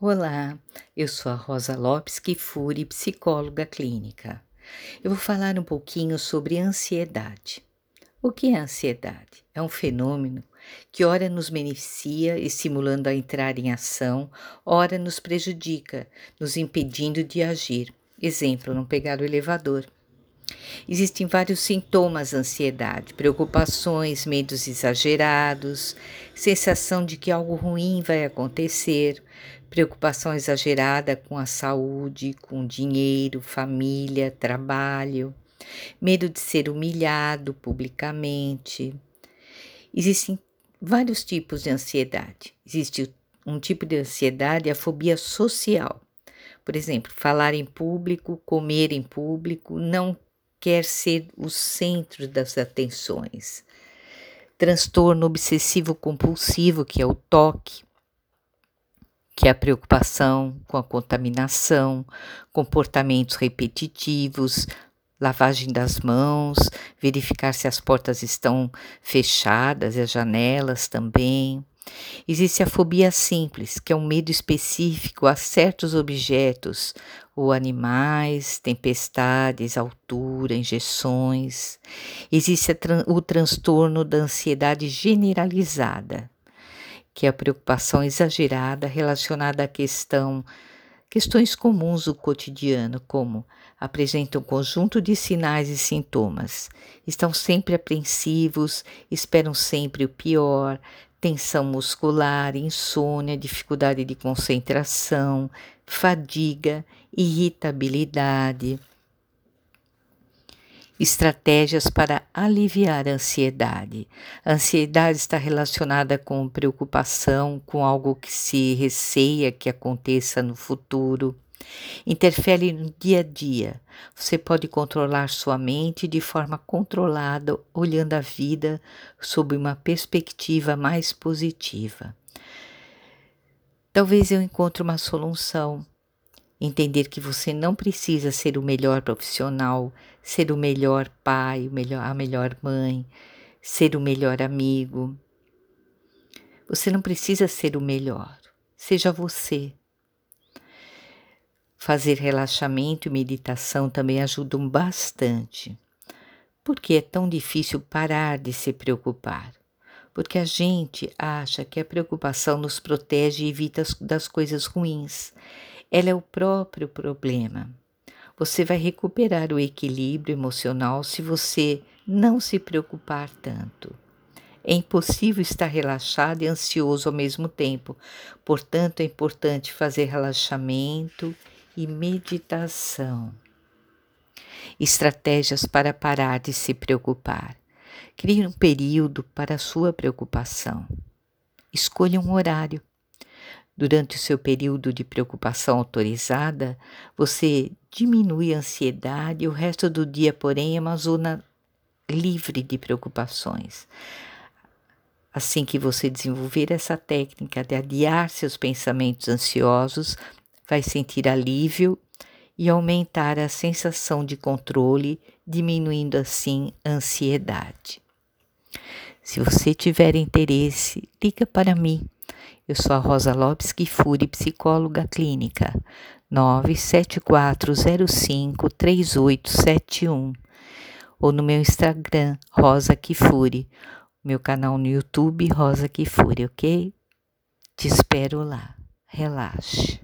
Olá, eu sou a Rosa Lopes Kifuri, psicóloga clínica. Eu vou falar um pouquinho sobre ansiedade. O que é ansiedade? É um fenômeno que ora nos beneficia, estimulando a entrar em ação, ora nos prejudica, nos impedindo de agir. Exemplo, não pegar o elevador. Existem vários sintomas da ansiedade: preocupações, medos exagerados, sensação de que algo ruim vai acontecer, preocupação exagerada com a saúde, com dinheiro, família, trabalho, medo de ser humilhado publicamente. Existem vários tipos de ansiedade. Existe um tipo de ansiedade, a fobia social. Por exemplo, falar em público, comer em público, não quer ser o centro das atenções. Transtorno obsessivo compulsivo, que é o toque, que é a preocupação com a contaminação, comportamentos repetitivos, lavagem das mãos, verificar se as portas estão fechadas e as janelas também. Existe a fobia simples, que é um medo específico a certos objetos ou animais, tempestades, altura, injeções. Existe o transtorno da ansiedade generalizada, que é a preocupação exagerada relacionada à questão questões comuns do cotidiano, como apresentam um conjunto de sinais e sintomas. Estão sempre apreensivos, esperam sempre o pior, tensão muscular, insônia, dificuldade de concentração, fadiga, irritabilidade. Estratégias para aliviar a ansiedade. A ansiedade está relacionada com preocupação, com algo que se receia que aconteça no futuro interfere no dia a dia. Você pode controlar sua mente de forma controlada, olhando a vida sob uma perspectiva mais positiva. Talvez eu encontre uma solução. Entender que você não precisa ser o melhor profissional, ser o melhor pai, o melhor, a melhor mãe, ser o melhor amigo. Você não precisa ser o melhor. Seja você. Fazer relaxamento e meditação também ajudam bastante. Por que é tão difícil parar de se preocupar? Porque a gente acha que a preocupação nos protege e evita das coisas ruins. Ela é o próprio problema. Você vai recuperar o equilíbrio emocional se você não se preocupar tanto. É impossível estar relaxado e ansioso ao mesmo tempo. Portanto, é importante fazer relaxamento e meditação. Estratégias para parar de se preocupar. Crie um período para a sua preocupação. Escolha um horário. Durante o seu período de preocupação autorizada, você diminui a ansiedade o resto do dia, porém, é uma zona livre de preocupações. Assim que você desenvolver essa técnica de adiar seus pensamentos ansiosos, vai sentir alívio e aumentar a sensação de controle, diminuindo assim a ansiedade. Se você tiver interesse, liga para mim. Eu sou a Rosa Lopes Kifuri, psicóloga clínica, 97405 3871 ou no meu Instagram, Rosa Kifuri, meu canal no YouTube, Rosa Kifuri, ok? Te espero lá. Relaxe.